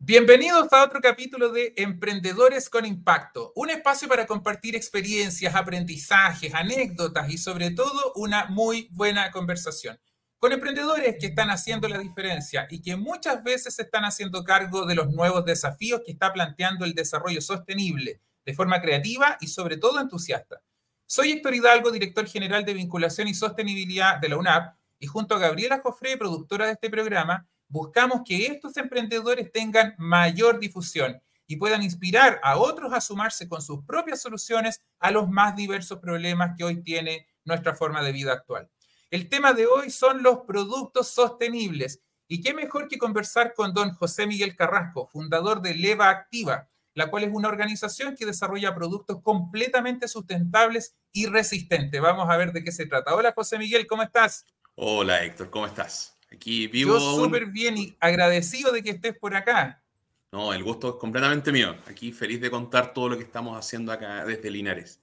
Bienvenidos a otro capítulo de Emprendedores con Impacto, un espacio para compartir experiencias, aprendizajes, anécdotas y sobre todo una muy buena conversación con emprendedores que están haciendo la diferencia y que muchas veces están haciendo cargo de los nuevos desafíos que está planteando el desarrollo sostenible de forma creativa y sobre todo entusiasta. Soy Héctor Hidalgo, director general de vinculación y sostenibilidad de la UNAP y junto a Gabriela Jofre, productora de este programa, buscamos que estos emprendedores tengan mayor difusión y puedan inspirar a otros a sumarse con sus propias soluciones a los más diversos problemas que hoy tiene nuestra forma de vida actual. El tema de hoy son los productos sostenibles. Y qué mejor que conversar con don José Miguel Carrasco, fundador de Leva Activa, la cual es una organización que desarrolla productos completamente sustentables y resistentes. Vamos a ver de qué se trata. Hola José Miguel, ¿cómo estás? Hola Héctor, ¿cómo estás? Aquí vivo. Yo súper bien y agradecido de que estés por acá. No, el gusto es completamente mío. Aquí feliz de contar todo lo que estamos haciendo acá desde Linares.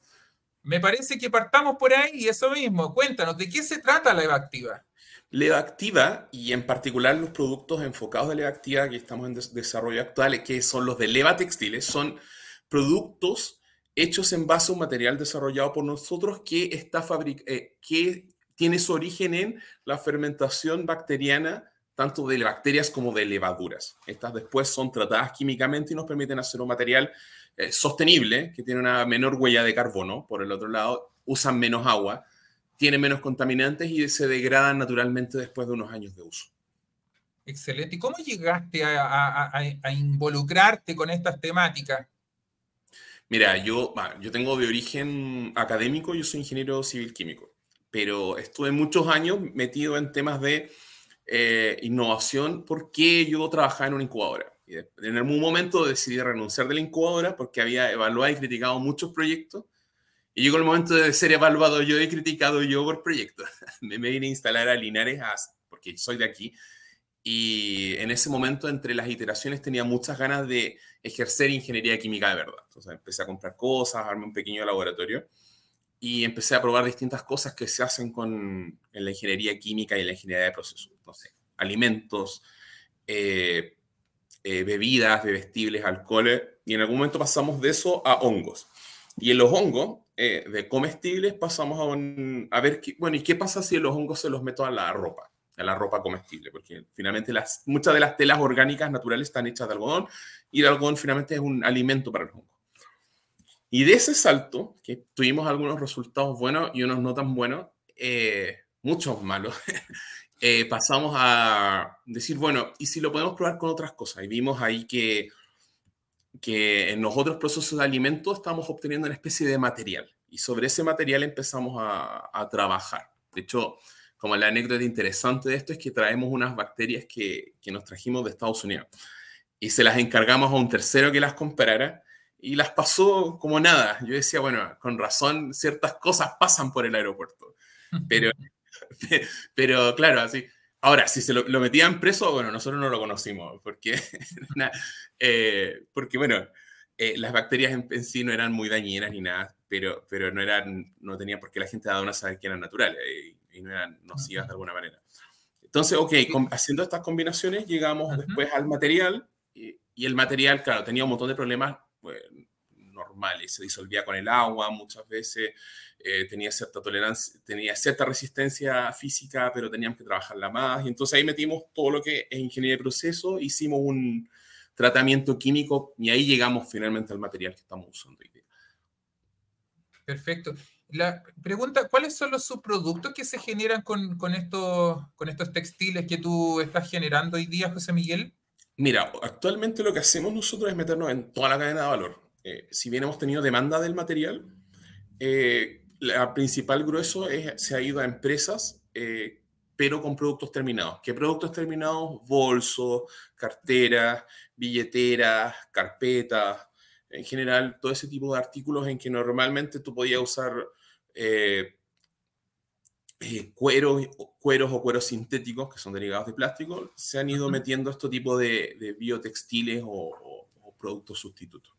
Me parece que partamos por ahí y eso mismo. Cuéntanos, ¿de qué se trata la EVA Activa? Leva Activa y en particular los productos enfocados de Leva Activa que estamos en desarrollo actual, que son los de Leva Textiles, son productos hechos en base a un material desarrollado por nosotros que, está eh, que tiene su origen en la fermentación bacteriana tanto de bacterias como de levaduras. Estas después son tratadas químicamente y nos permiten hacer un material eh, sostenible, que tiene una menor huella de carbono, por el otro lado, usan menos agua, tienen menos contaminantes y se degradan naturalmente después de unos años de uso. Excelente. ¿Y cómo llegaste a, a involucrarte con estas temáticas? Mira, yo, yo tengo de origen académico, yo soy ingeniero civil químico pero estuve muchos años metido en temas de eh, innovación porque yo trabajaba en una incubadora. Y en algún momento decidí renunciar de la incubadora porque había evaluado y criticado muchos proyectos. Y llegó el momento de ser evaluado yo y criticado yo por proyectos. me vine a instalar a Linares porque soy de aquí. Y en ese momento, entre las iteraciones, tenía muchas ganas de ejercer ingeniería química de verdad. Entonces empecé a comprar cosas, armé un pequeño laboratorio y empecé a probar distintas cosas que se hacen con, en la ingeniería química y la ingeniería de procesos. No alimentos, eh, eh, bebidas, bebestibles, alcoholes, y en algún momento pasamos de eso a hongos. Y en los hongos, eh, de comestibles, pasamos a, ver, qué, bueno, ¿y qué pasa si los hongos se los meto a la ropa? a la ropa comestible, porque finalmente muchas de las telas orgánicas naturales están hechas de algodón y el algodón finalmente es un alimento para los hongos. Y de ese salto, que tuvimos algunos resultados buenos y unos no tan buenos, eh, muchos malos, eh, pasamos a decir, bueno, ¿y si lo podemos probar con otras cosas? Y vimos ahí que, que en los otros procesos de alimento estamos obteniendo una especie de material. Y sobre ese material empezamos a, a trabajar. De hecho, como la anécdota interesante de esto es que traemos unas bacterias que, que nos trajimos de Estados Unidos y se las encargamos a un tercero que las comprara y las pasó como nada. Yo decía, bueno, con razón, ciertas cosas pasan por el aeropuerto. Pero, pero claro, así. Ahora, si se lo, metían preso, bueno, nosotros no lo conocimos, porque, eh, porque bueno, eh, las bacterias en, sí no eran muy dañinas ni nada, pero, pero no, eran, no tenía por qué la gente dado a saber que eran naturales y, no eran nocivas de alguna manera. Entonces, ok, haciendo estas combinaciones llegamos después al material y, y, el material, claro, tenía un montón de problemas normales, se disolvía con el agua muchas veces, eh, tenía cierta tolerancia, tenía cierta resistencia física, pero teníamos que trabajarla más. Y entonces ahí metimos todo lo que es ingeniería de proceso, hicimos un tratamiento químico y ahí llegamos finalmente al material que estamos usando hoy día. Perfecto. La pregunta, ¿cuáles son los subproductos que se generan con, con, estos, con estos textiles que tú estás generando hoy día, José Miguel? Mira, actualmente lo que hacemos nosotros es meternos en toda la cadena de valor. Eh, si bien hemos tenido demanda del material, eh, la principal grueso se ha ido a empresas, eh, pero con productos terminados. ¿Qué productos terminados? Bolsos, carteras, billeteras, carpetas, en general, todo ese tipo de artículos en que normalmente tú podías usar eh, cueros, cueros o cueros sintéticos, que son derivados de plástico, se han ido metiendo este tipo de, biotextiles o, productos sustitutos.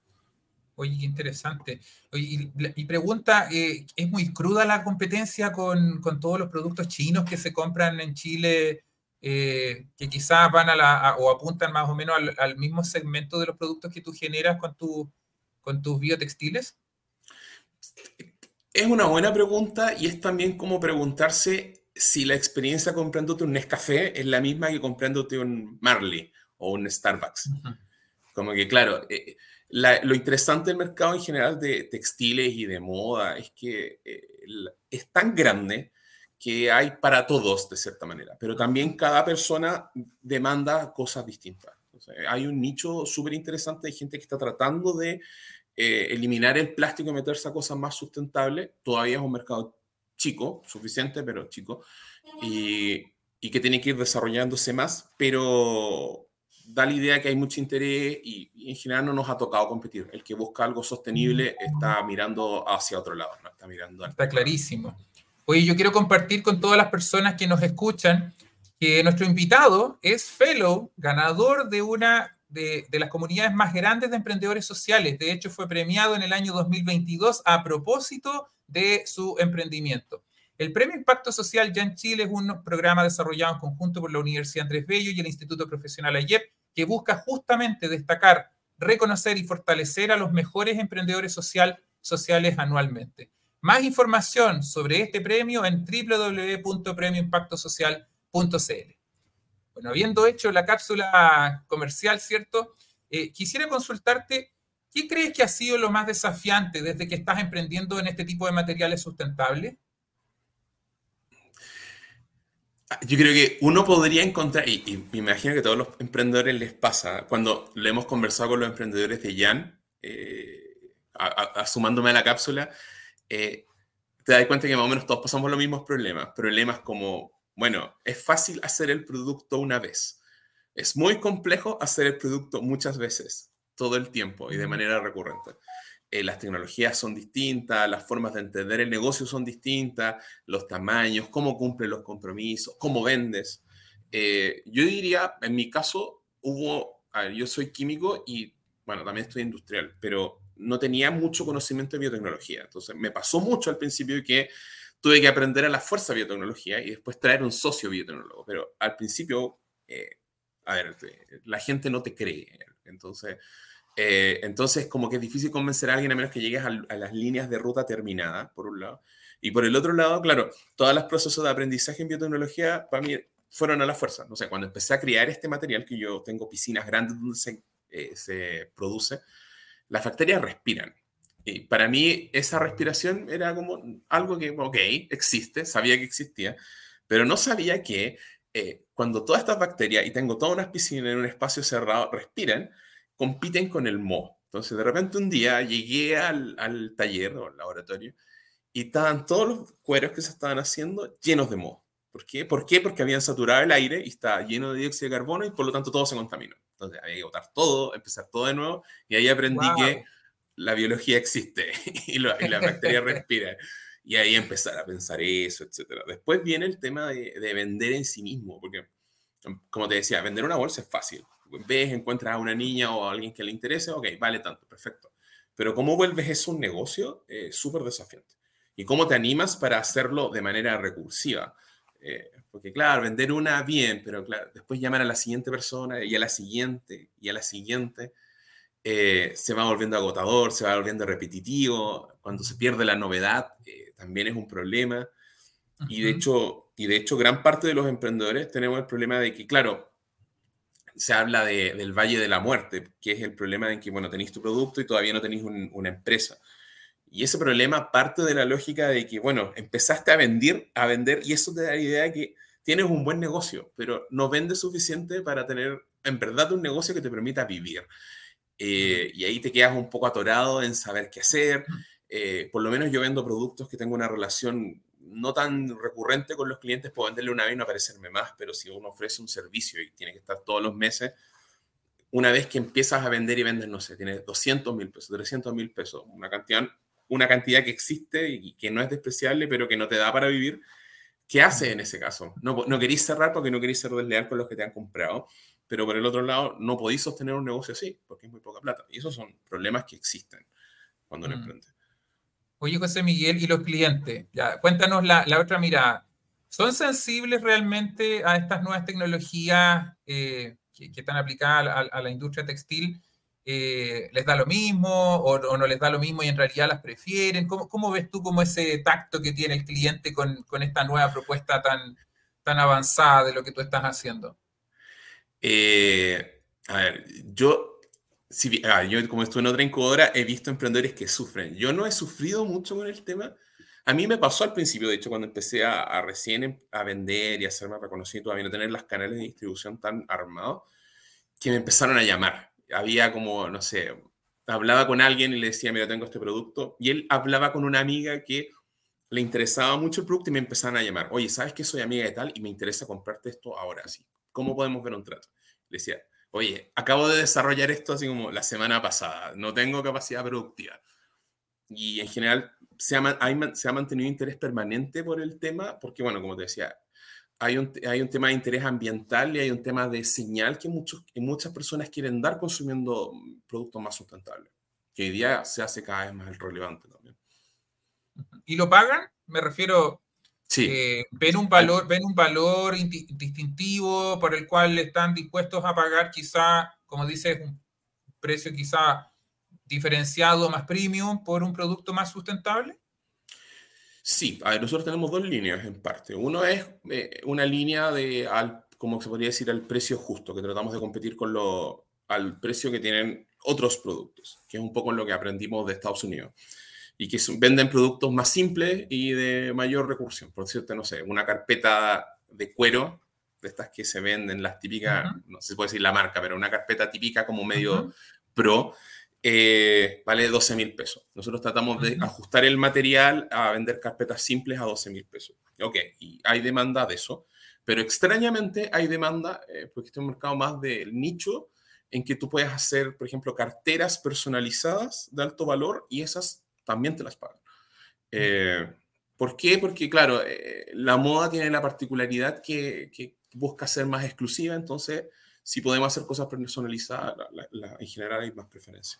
Oye, qué interesante. y, pregunta, eh, ¿es muy cruda la competencia con, con, todos los productos chinos que se compran en Chile, eh, que quizás van a la, o apuntan más o menos al, mismo segmento de los productos que tú generas con, tu, con tus biotextiles? Es una buena pregunta y es también como preguntarse si la experiencia comprándote un Nescafé es la misma que comprándote un Marley o un Starbucks. Como que, claro, eh, lo interesante del mercado en general de textiles y de moda es que eh, es tan grande que hay para todos, de cierta manera, pero también cada persona demanda cosas distintas. hay un nicho súper interesante de gente que está tratando de eh, eliminar el plástico y meterse a cosas más sustentables. Todavía es un mercado chico, suficiente, pero chico, y, que tiene que ir desarrollándose más, pero da la idea que hay mucho interés y, en general no nos ha tocado competir. El que busca algo sostenible está mirando hacia otro lado, no está mirando. Está clarísimo. Oye, yo quiero compartir con todas las personas que nos escuchan que nuestro invitado es fellow, ganador de una de, las comunidades más grandes de emprendedores sociales. De hecho, fue premiado en el año 2022 a propósito de su emprendimiento. El Premio Impacto Social ya en Chile es un programa desarrollado en conjunto por la Universidad Andrés Bello y el Instituto Profesional AYEP que busca justamente destacar, reconocer y fortalecer a los mejores emprendedores social, sociales anualmente. Más información sobre este premio en www.premioimpactosocial.cl. Bueno, habiendo hecho la cápsula comercial, ¿cierto? Eh, quisiera consultarte, ¿qué crees que ha sido lo más desafiante desde que estás emprendiendo en este tipo de materiales sustentables? Ah, yo creo que uno podría encontrar, y, me imagino que a todos los emprendedores les pasa, cuando le hemos conversado con los emprendedores de Jan, eh, asumándome a la cápsula, eh, te das cuenta que más o menos todos pasamos los mismos problemas. Problemas como bueno, es fácil hacer el producto una vez. Es muy complejo hacer el producto muchas veces, todo el tiempo y de manera recurrente. Eh, las tecnologías son distintas, las formas de entender el negocio son distintas, los tamaños, cómo cumplen los compromisos, cómo vendes. Eh, yo diría, en mi caso, hubo, yo soy químico y, bueno, también estoy industrial, pero no tenía mucho conocimiento de biotecnología. Entonces, me pasó mucho al principio que tuve que aprender a la fuerza biotecnología y después traer un socio biotecnólogo. Pero al principio, eh, a ver, la gente no te cree. Entonces, eh, entonces, como que es difícil convencer a alguien a menos que llegues a, las líneas de ruta terminadas, por un lado. Y por el otro lado, claro, todos los procesos de aprendizaje en biotecnología para mí fueron a la fuerza. No sé, cuando empecé a crear este material, que yo tengo piscinas grandes donde se, eh, se produce, las bacterias respiran. Y para mí esa respiración era como algo que, ok, existe, sabía que existía, pero no sabía que eh, cuando todas estas bacterias, y tengo todas unas piscinas en un espacio cerrado, respiran, compiten con el moho. Entonces, de repente un día llegué al, al taller o al laboratorio y estaban todos los cueros que se estaban haciendo llenos de moho. ¿Por qué? ¿Por qué? Porque habían saturado el aire y estaba lleno de dióxido de carbono y por lo tanto todo se contaminó. Entonces había que botar todo, empezar todo de nuevo y ahí aprendí que la biología existe y, la, bacteria respira. Y ahí empezar a pensar eso, etc. Después viene el tema de, vender en sí mismo, porque, como te decía, vender una bolsa es fácil. Ves, encuentras a una niña o a alguien que le interese, ok, vale tanto, perfecto. Pero cómo vuelves eso un negocio es súper desafiante. Y cómo te animas para hacerlo de manera recursiva. Eh, porque claro, vender una bien, pero después llamar a la siguiente persona y a la siguiente y a la siguiente. Eh, se va volviendo agotador, se va volviendo repetitivo, cuando se pierde la novedad eh, también es un problema. Y de, hecho, y de hecho, gran parte de los emprendedores tenemos el problema de que, claro, se habla del Valle de la Muerte, que es el problema en que, bueno, tenéis tu producto y todavía no tenéis una empresa. Y ese problema parte de la lógica de que, bueno, empezaste a vender, a vender y eso te da la idea de que tienes un buen negocio, pero no vendes suficiente para tener en verdad un negocio que te permita vivir. Eh, y ahí te quedas un poco atorado en saber qué hacer. Eh, por lo menos yo vendo productos que tengo una relación no tan recurrente con los clientes, puedo venderle una vez y no aparecerme más, pero si uno ofrece un servicio y tiene que estar todos los meses, una vez que empiezas a vender y vendes, no sé, tienes 200 mil pesos, 300 mil pesos, una cantidad, una cantidad que existe y que no es despreciable, pero que no te da para vivir, ¿Qué hace en ese caso? No, no queréis cerrar porque no queréis ser desleal con los que te han comprado, pero por el otro lado no podéis sostener un negocio así porque es muy poca plata. Y esos son problemas que existen cuando uno mm. emprende. Oye, José Miguel, y los clientes, ya, cuéntanos la, la otra mirada. ¿Son sensibles realmente a estas nuevas tecnologías eh, que, están aplicadas a, la industria textil? Eh, ¿Les da lo mismo o, no les da lo mismo y en realidad las prefieren? ¿Cómo, cómo ves tú como ese tacto que tiene el cliente con, con, esta nueva propuesta tan, tan avanzada de lo que tú estás haciendo? Eh, a ver, yo, si, ah, yo como estuve en otra incubadora, he visto emprendedores que sufren. Yo no he sufrido mucho con el tema. A mí me pasó al principio, de hecho, cuando empecé a, recién em, a vender y a hacerme reconocido, todavía no tener las canales de distribución tan armados, que me empezaron a llamar. Había como, no sé, hablaba con alguien y le decía, mira, tengo este producto, y él hablaba con una amiga que le interesaba mucho el producto y me empezaron a llamar, oye, ¿sabes que soy amiga de tal y me interesa comprarte esto ahora sí? ¿Cómo podemos ver un trato? Le decía, oye, acabo de desarrollar esto así como la semana pasada, no tengo capacidad productiva. Y en general se ha, mantenido interés permanente por el tema, porque bueno, como te decía, hay un, hay un tema de interés ambiental y hay un tema de señal que, muchos, que muchas personas quieren dar consumiendo productos más sustentables, que hoy día se hace cada vez más relevante también. ¿Y lo pagan? Me refiero, Sí. Eh, ven un valor, ven un valor distintivo por el cual están dispuestos a pagar quizá, como dices, un precio quizá diferenciado más premium por un producto más sustentable? Sí, a ver, nosotros tenemos dos líneas en parte. Uno es eh, una línea de, al, como se podría decir, al precio justo, que tratamos de competir con lo, al precio que tienen otros productos, que es un poco lo que aprendimos de Estados Unidos y que venden productos más simples y de mayor recursión. Por cierto, no sé, una carpeta de cuero, de estas que se venden, las típicas, no sé si puede decir la marca, pero una carpeta típica como medio pro, eh, vale 12 mil pesos. Nosotros tratamos de ajustar el material a vender carpetas simples a 12 mil pesos. Ok, y hay demanda de eso, pero extrañamente hay demanda, eh, porque este es un mercado más del nicho, en que tú puedes hacer, por ejemplo, carteras personalizadas de alto valor y esas también te las pagan. Eh, ¿Por qué? Porque, claro, eh, la moda tiene la particularidad que, busca ser más exclusiva, entonces, si podemos hacer cosas personalizadas, en general hay más preferencia.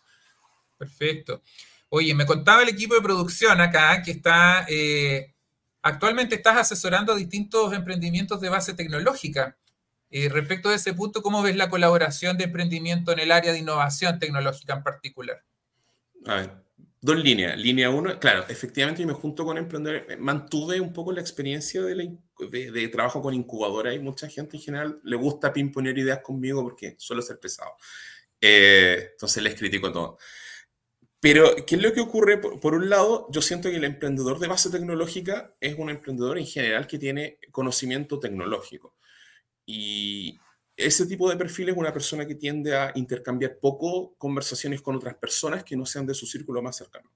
Perfecto. Oye, me contaba el equipo de producción acá que está, eh, actualmente estás asesorando a distintos emprendimientos de base tecnológica. respecto a ese punto, ¿cómo ves la colaboración de emprendimiento en el área de innovación tecnológica en particular? A ver, Dos líneas. Línea uno, claro, efectivamente yo me junto con emprendedores, eh, mantuve un poco la experiencia de, de, trabajo con incubadora y mucha gente en general le gusta pimponer ideas conmigo porque suelo ser pesado. Eh, entonces les critico todo. Pero, ¿qué es lo que ocurre? Por, por, un lado, yo siento que el emprendedor de base tecnológica es un emprendedor en general que tiene conocimiento tecnológico. Y, ese tipo de perfil es una persona que tiende a intercambiar poco conversaciones con otras personas que no sean de su círculo más cercano.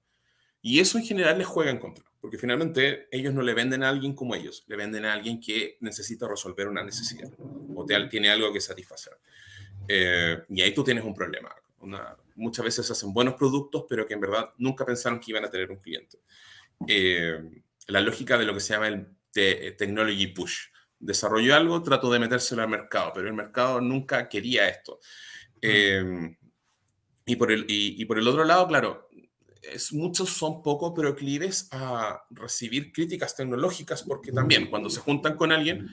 Y eso en general les juega en contra, porque finalmente ellos no le venden a alguien como ellos, le venden a alguien que necesita resolver una necesidad o tiene algo que satisfacer. Eh, y ahí tú tienes un problema. muchas veces hacen buenos productos, pero que en verdad nunca pensaron que iban a tener un cliente. Eh, la lógica de lo que se llama el technology push desarrolló algo, trató de metérselo al mercado, pero el mercado nunca quería esto. Em, y, por el, y, por el otro lado, claro, es, muchos son poco proclives a recibir críticas tecnológicas, porque también cuando se juntan con alguien,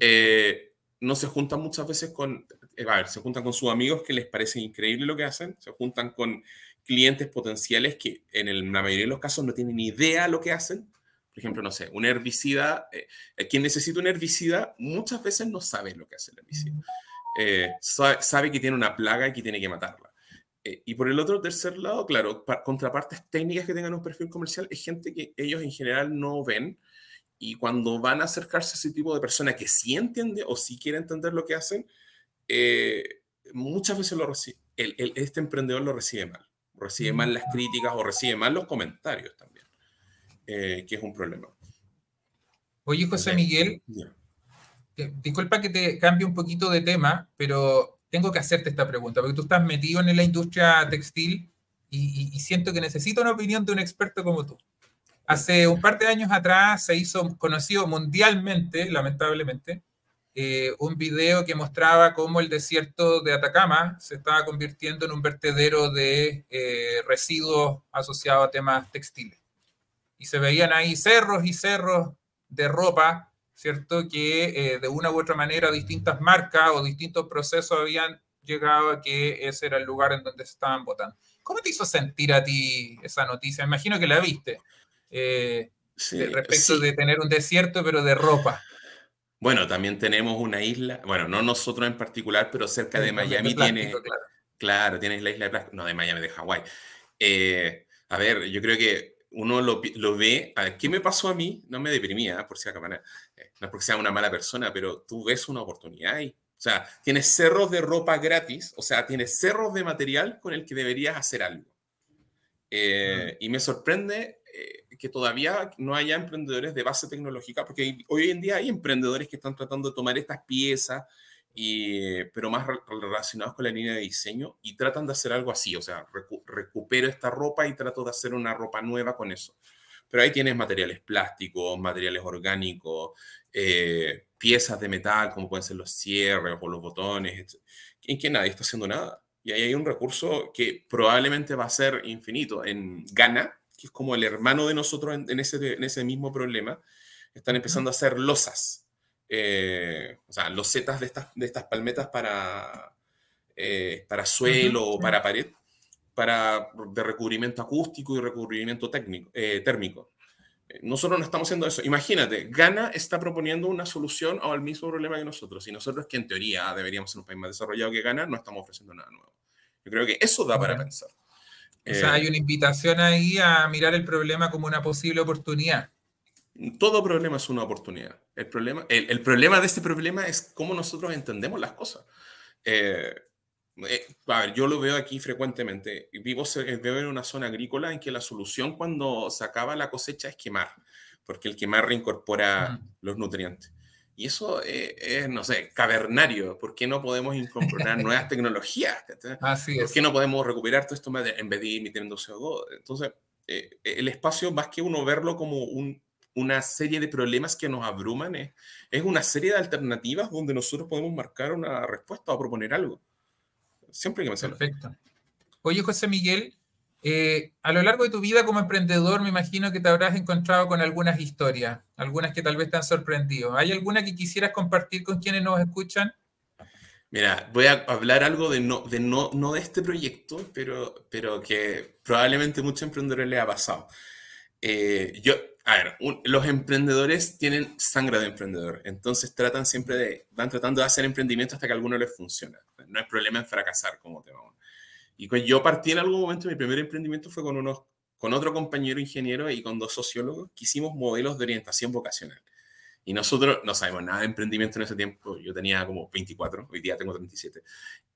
eh, no se juntan muchas veces con, eh, a ver, se juntan con sus amigos que les parece increíble lo que hacen, se juntan con clientes potenciales que en la mayoría de los casos no tienen ni idea lo que hacen, por ejemplo, no sé, un herbicida, eh, eh, quien necesita un herbicida muchas veces no sabe lo que hace el herbicida. Eh, sabe, que tiene una plaga y que tiene que matarla. y por el otro tercer lado, claro, contrapartes técnicas que tengan un perfil comercial es gente que ellos en general no ven y cuando van a acercarse a ese tipo de persona que sí entiende o sí quiere entender lo que hacen, muchas veces lo recibe, este emprendedor lo recibe mal, recibe mal las críticas o recibe mal los comentarios también. Eh, que es un problema. Oye, José Miguel, disculpa que te cambie un poquito de tema, pero tengo que hacerte esta pregunta, porque tú estás metido en la industria textil y, siento que necesito una opinión de un experto como tú. Hace un par de años atrás se hizo conocido mundialmente, lamentablemente, eh, un video que mostraba cómo el desierto de Atacama se estaba convirtiendo en un vertedero de eh, residuos asociados a temas textiles. Y se veían ahí cerros y cerros de ropa, ¿cierto? Que eh, de una u otra manera distintas marcas o distintos procesos habían llegado a que ese era el lugar en donde se estaban votando. ¿Cómo te hizo sentir a ti esa noticia? Imagino que la viste. Eh, respecto de tener un desierto, pero de ropa. Bueno, también tenemos una isla, bueno, no nosotros en particular, pero cerca de Miami tiene, claro. tienes la isla de plástico, no de Miami, de Hawái. Eh, a ver, yo creo que uno lo, lo, ve, a ver, ¿qué me pasó a mí? No me deprimía, por si acaso, eh, no es porque sea una mala persona, pero tú ves una oportunidad ahí. O sea, tienes cerros de ropa gratis, o sea, tienes cerros de material con el que deberías hacer algo. Eh, y me sorprende que todavía no haya emprendedores de base tecnológica, porque hoy en día hay emprendedores que están tratando de tomar estas piezas, y, pero más relacionados con la línea de diseño, y tratan de hacer algo así, o sea, recupero esta ropa y trato de hacer una ropa nueva con eso. Pero ahí tienes materiales plásticos, materiales orgánicos, eh, piezas de metal, como pueden ser los cierres o los botones, en que nadie está haciendo nada. Y ahí hay un recurso que probablemente va a ser infinito. En Ghana, que es como el hermano de nosotros en, ese, en ese mismo problema, están empezando a hacer losas, eh, o sea, losetas de estas, de estas palmetas para, eh, para suelo o para pared, para, de recubrimiento acústico y recubrimiento técnico, eh, térmico. Nosotros no estamos haciendo eso. Imagínate, Ghana está proponiendo una solución al mismo problema que nosotros. Y nosotros, que en teoría deberíamos ser un país más desarrollado que Ghana, no estamos ofreciendo nada nuevo. Yo creo que eso da para pensar. O sea, hay una invitación ahí a mirar el problema como una posible oportunidad. Todo problema es una oportunidad. El problema, el, problema de este problema es cómo nosotros entendemos las cosas. Eh, eh, a ver, yo lo veo aquí frecuentemente. Vivo, veo en una zona agrícola en que la solución cuando se acaba la cosecha es quemar, porque el quemar reincorpora los nutrientes. Y eso es, no sé, cavernario. ¿Por qué no podemos incorporar nuevas tecnologías? Así ¿Por qué no podemos recuperar todo esto en vez de emitiendo CO2? Entonces, eh, el espacio, más que uno verlo como un, una serie de problemas que nos abruman, es, es, una serie de alternativas donde nosotros podemos marcar una respuesta o proponer algo. Siempre hay que pensarlo. Perfecto. Oye, José Miguel, eh, a lo largo de tu vida como emprendedor, me imagino que te habrás encontrado con algunas historias, algunas que tal vez te han sorprendido. ¿Hay alguna que quisieras compartir con quienes nos escuchan? Mira, voy a hablar algo de no de, no, no de este proyecto, pero, pero que probablemente muchos emprendedores les ha pasado. Eh, yo, a ver, los emprendedores tienen sangre de emprendedor, entonces tratan siempre de, van tratando de hacer emprendimiento hasta que alguno les funciona. No hay problema en fracasar como te. Y pues yo partí en algún momento, mi primer emprendimiento fue con, unos, con otro compañero ingeniero y con dos sociólogos que hicimos modelos de orientación vocacional. Y nosotros no sabemos nada de emprendimiento en ese tiempo. Yo tenía como 24, hoy día tengo 37.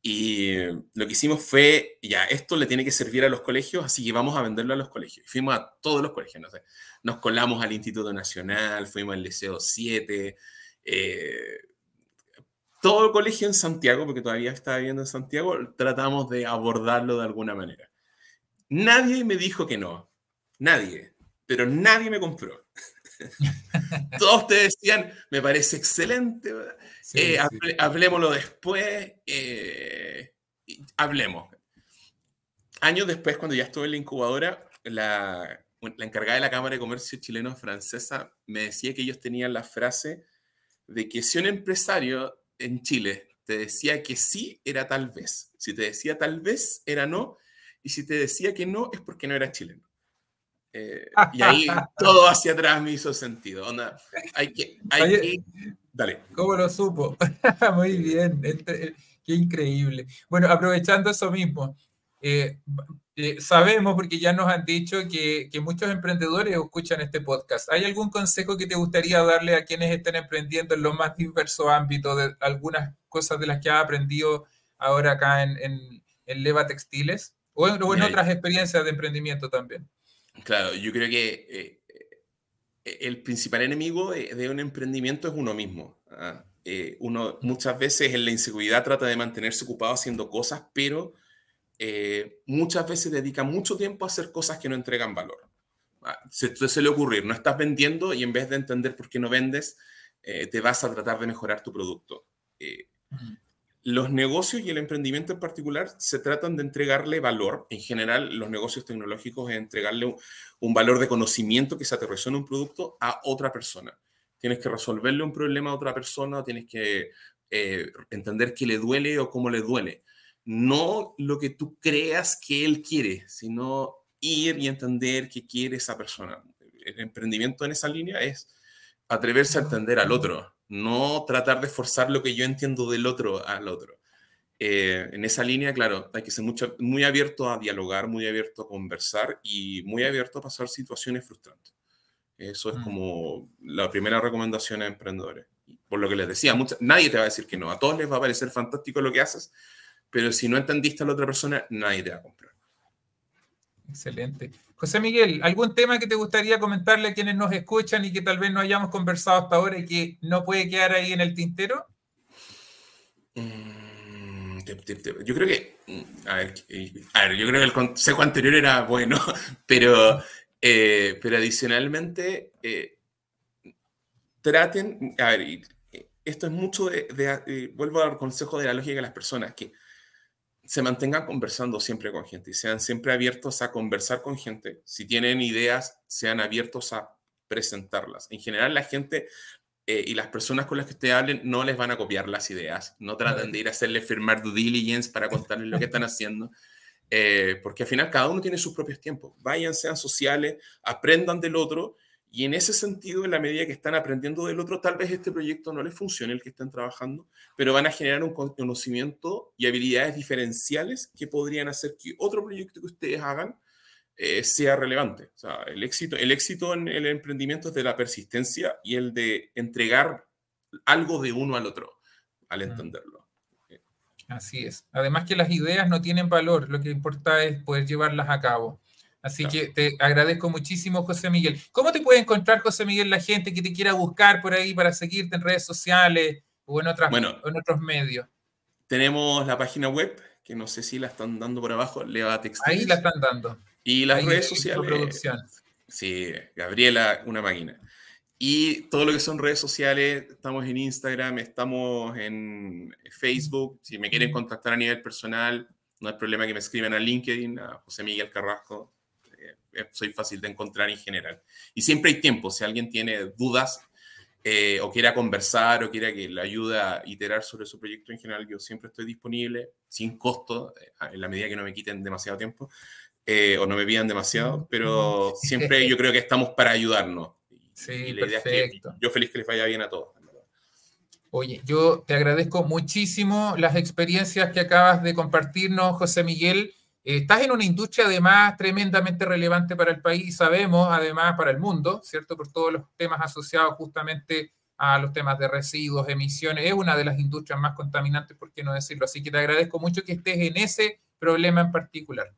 Y lo que hicimos fue, ya, esto le tiene que servir a los colegios, así que vamos a venderlo a los colegios. Y fuimos a todos los colegios, no sé. Nos colamos al Instituto Nacional, fuimos al Liceo 7, eh, todo el colegio en Santiago, porque todavía estaba viviendo en Santiago, tratamos de abordarlo de alguna manera. Nadie me dijo que no, nadie, pero nadie me compró. Todos ustedes decían, me parece excelente, eh, hablemoslo después, eh, hablemos. Años después, cuando ya estuve en la incubadora, la, la encargada de la Cámara de Comercio Chileno-Francesa me decía que ellos tenían la frase de que si un empresario en Chile te decía que sí, era tal vez. Si te decía tal vez, era no. Y si te decía que no, es porque no era chileno. Eh, y ahí todo hacia atrás me hizo sentido. hay que, hay Dale. ¿Cómo lo supo? Muy bien. Qué increíble. Bueno, aprovechando eso mismo, eh, eh, sabemos, porque ya nos han dicho que, que, muchos emprendedores escuchan este podcast. ¿Hay algún consejo que te gustaría darle a quienes estén emprendiendo en los más diversos ámbitos de algunas cosas de las que has aprendido ahora acá en, en, Leva Textiles? O en, otras experiencias de emprendimiento también. Claro, yo creo que eh, el principal enemigo de, un emprendimiento es uno mismo. ¿ah? uno muchas veces en la inseguridad trata de mantenerse ocupado haciendo cosas, pero eh, muchas veces dedica mucho tiempo a hacer cosas que no entregan valor. Ah, se te suele ocurrir, no estás vendiendo y en vez de entender por qué no vendes, eh, te vas a tratar de mejorar tu producto. Eh, los negocios y el emprendimiento en particular se tratan de entregarle valor. En general, los negocios tecnológicos es entregarle un, valor de conocimiento que se aterrizó en un producto a otra persona. Tienes que resolverle un problema a otra persona, tienes que eh, entender qué le duele o cómo le duele. No lo que tú creas que él quiere, sino ir y entender qué quiere esa persona. El emprendimiento en esa línea es atreverse a entender al otro, no tratar de forzar lo que yo entiendo del otro al otro. Eh, en esa línea, claro, hay que ser mucho, muy abierto a dialogar, muy abierto a conversar y muy abierto a pasar situaciones frustrantes. Eso es mm. como la primera recomendación a emprendedores. Por lo que les decía, nadie te va a decir que no. A todos les va a parecer fantástico lo que haces, pero si no entendiste a la otra persona, nadie te va a comprar. Excelente. José Miguel, ¿algún tema que te gustaría comentarle a quienes nos escuchan y que tal vez no hayamos conversado hasta ahora y que no puede quedar ahí en el tintero? Mm, yo creo que, mm, a ver, yo creo que el consejo anterior era bueno, pero, eh, pero adicionalmente, eh, traten, a ver, esto es mucho de, eh, vuelvo al consejo de la lógica de las personas, que se mantengan conversando siempre con gente y sean siempre abiertos a conversar con gente. Si tienen ideas, sean abiertos a presentarlas. En general, la gente eh, y las personas con las que ustedes hablen no les van a copiar las ideas. No traten de ir a hacerle firmar due diligence para contarles lo que están haciendo. Eh, porque al final cada uno tiene sus propios tiempos. Vayan, sean sociales, aprendan del otro y en ese sentido, en la medida que están aprendiendo del otro, tal vez este proyecto no les funcione el que están trabajando, pero van a generar un conocimiento y habilidades diferenciales que podrían hacer que otro proyecto que ustedes hagan eh, sea relevante. O sea, el éxito, el éxito en el emprendimiento es de la persistencia y el de entregar algo de uno al otro, al entenderlo. Así es. Además que las ideas no tienen valor, lo que importa es poder llevarlas a cabo. Así que te agradezco muchísimo, José Miguel. ¿Cómo te puede encontrar, José Miguel, la gente que te quiera buscar por ahí para seguirte en redes sociales o en, otras, en otros medios? Tenemos la página web, que no sé si la están dando por abajo, Leva Ahí la están dando. Y las redes sociales. Sí, Gabriela, una máquina. Y todo lo que son redes sociales, estamos en Instagram, estamos en Facebook. Si me quieren contactar a nivel personal, no hay problema que me escriban a LinkedIn, a José Miguel Carrasco. Eh, soy fácil de encontrar en general. Y siempre hay tiempo, si alguien tiene dudas eh, o quiera conversar o quiera que le ayude a iterar sobre su proyecto en general, yo siempre estoy disponible, sin costo, eh, en la medida que no me quiten demasiado tiempo o no me pidan demasiado, pero siempre yo creo que estamos para ayudarnos. Sí, perfecto. yo feliz que les vaya bien a todos. Oye, yo te agradezco muchísimo las experiencias que acabas de compartirnos, José Miguel. Estás en una industria además tremendamente relevante para el país, sabemos, además para el mundo, ¿cierto? Por todos los temas asociados justamente a los temas de residuos, emisiones. Es una de las industrias más contaminantes, por qué no decirlo. Así que te agradezco mucho que estés en ese problema en particular.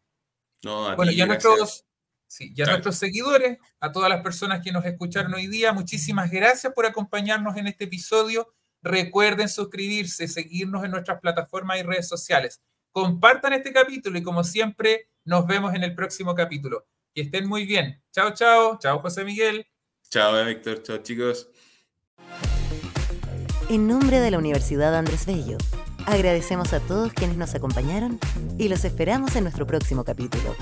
No, bueno, ya nuestros, sí, ya nuestros seguidores, a todas las personas que nos escucharon hoy día, muchísimas gracias por acompañarnos en este episodio. Recuerden suscribirse, seguirnos en nuestras plataformas y redes sociales compartan este capítulo y como siempre, nos vemos en el próximo capítulo. Que estén muy bien. Chao, chao. Chao, José Miguel. Chao, Víctor. Chao, chicos. En nombre de la Universidad Andrés Bello, agradecemos a todos quienes nos acompañaron y los esperamos en nuestro próximo capítulo.